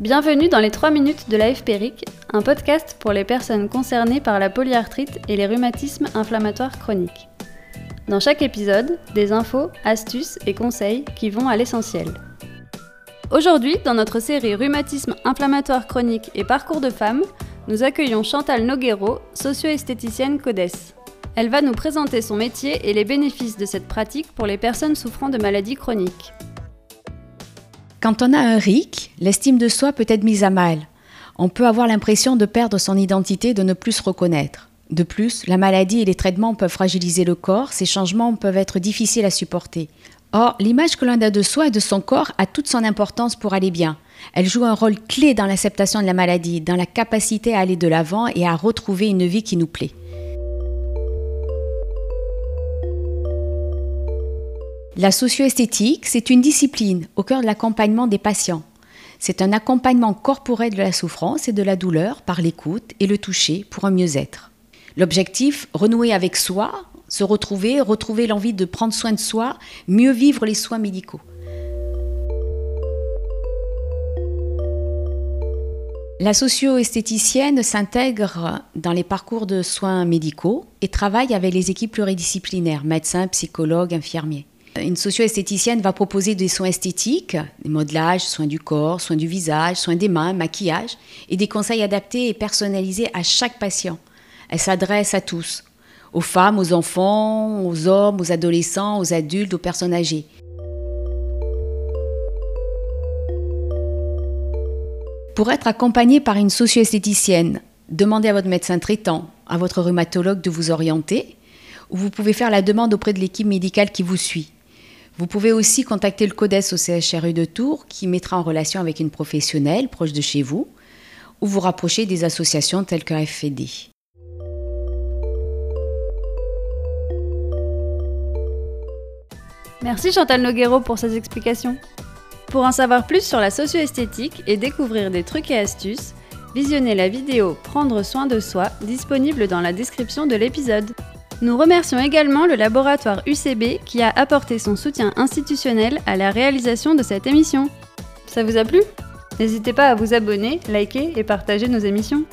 Bienvenue dans les 3 minutes de la FPRIC, un podcast pour les personnes concernées par la polyarthrite et les rhumatismes inflammatoires chroniques. Dans chaque épisode, des infos, astuces et conseils qui vont à l'essentiel. Aujourd'hui, dans notre série Rhumatisme inflammatoire chronique et parcours de femmes, nous accueillons Chantal Noguero, socio-esthéticienne CODES. Elle va nous présenter son métier et les bénéfices de cette pratique pour les personnes souffrant de maladies chroniques. Quand on a un RIC, l'estime de soi peut être mise à mal. On peut avoir l'impression de perdre son identité, de ne plus se reconnaître. De plus, la maladie et les traitements peuvent fragiliser le corps, ces changements peuvent être difficiles à supporter. Or, l'image que l'on a de soi et de son corps a toute son importance pour aller bien. Elle joue un rôle clé dans l'acceptation de la maladie, dans la capacité à aller de l'avant et à retrouver une vie qui nous plaît. La socio-esthétique, c'est une discipline au cœur de l'accompagnement des patients. C'est un accompagnement corporel de la souffrance et de la douleur par l'écoute et le toucher pour un mieux-être. L'objectif, renouer avec soi, se retrouver, retrouver l'envie de prendre soin de soi, mieux vivre les soins médicaux. La socio-esthéticienne s'intègre dans les parcours de soins médicaux et travaille avec les équipes pluridisciplinaires, médecins, psychologues, infirmiers. Une socio-esthéticienne va proposer des soins esthétiques, des modelages, soins du corps, soins du visage, soins des mains, maquillage, et des conseils adaptés et personnalisés à chaque patient. Elle s'adresse à tous, aux femmes, aux enfants, aux hommes, aux adolescents, aux adultes, aux personnes âgées. Pour être accompagné par une socio-esthéticienne, demandez à votre médecin traitant, à votre rhumatologue de vous orienter, ou vous pouvez faire la demande auprès de l'équipe médicale qui vous suit. Vous pouvez aussi contacter le CODES au CHRU de Tours qui mettra en relation avec une professionnelle proche de chez vous ou vous rapprocher des associations telles que FFD. Merci Chantal Noguero pour ces explications. Pour en savoir plus sur la socio-esthétique et découvrir des trucs et astuces, visionnez la vidéo Prendre soin de soi disponible dans la description de l'épisode. Nous remercions également le laboratoire UCB qui a apporté son soutien institutionnel à la réalisation de cette émission. Ça vous a plu? N'hésitez pas à vous abonner, liker et partager nos émissions.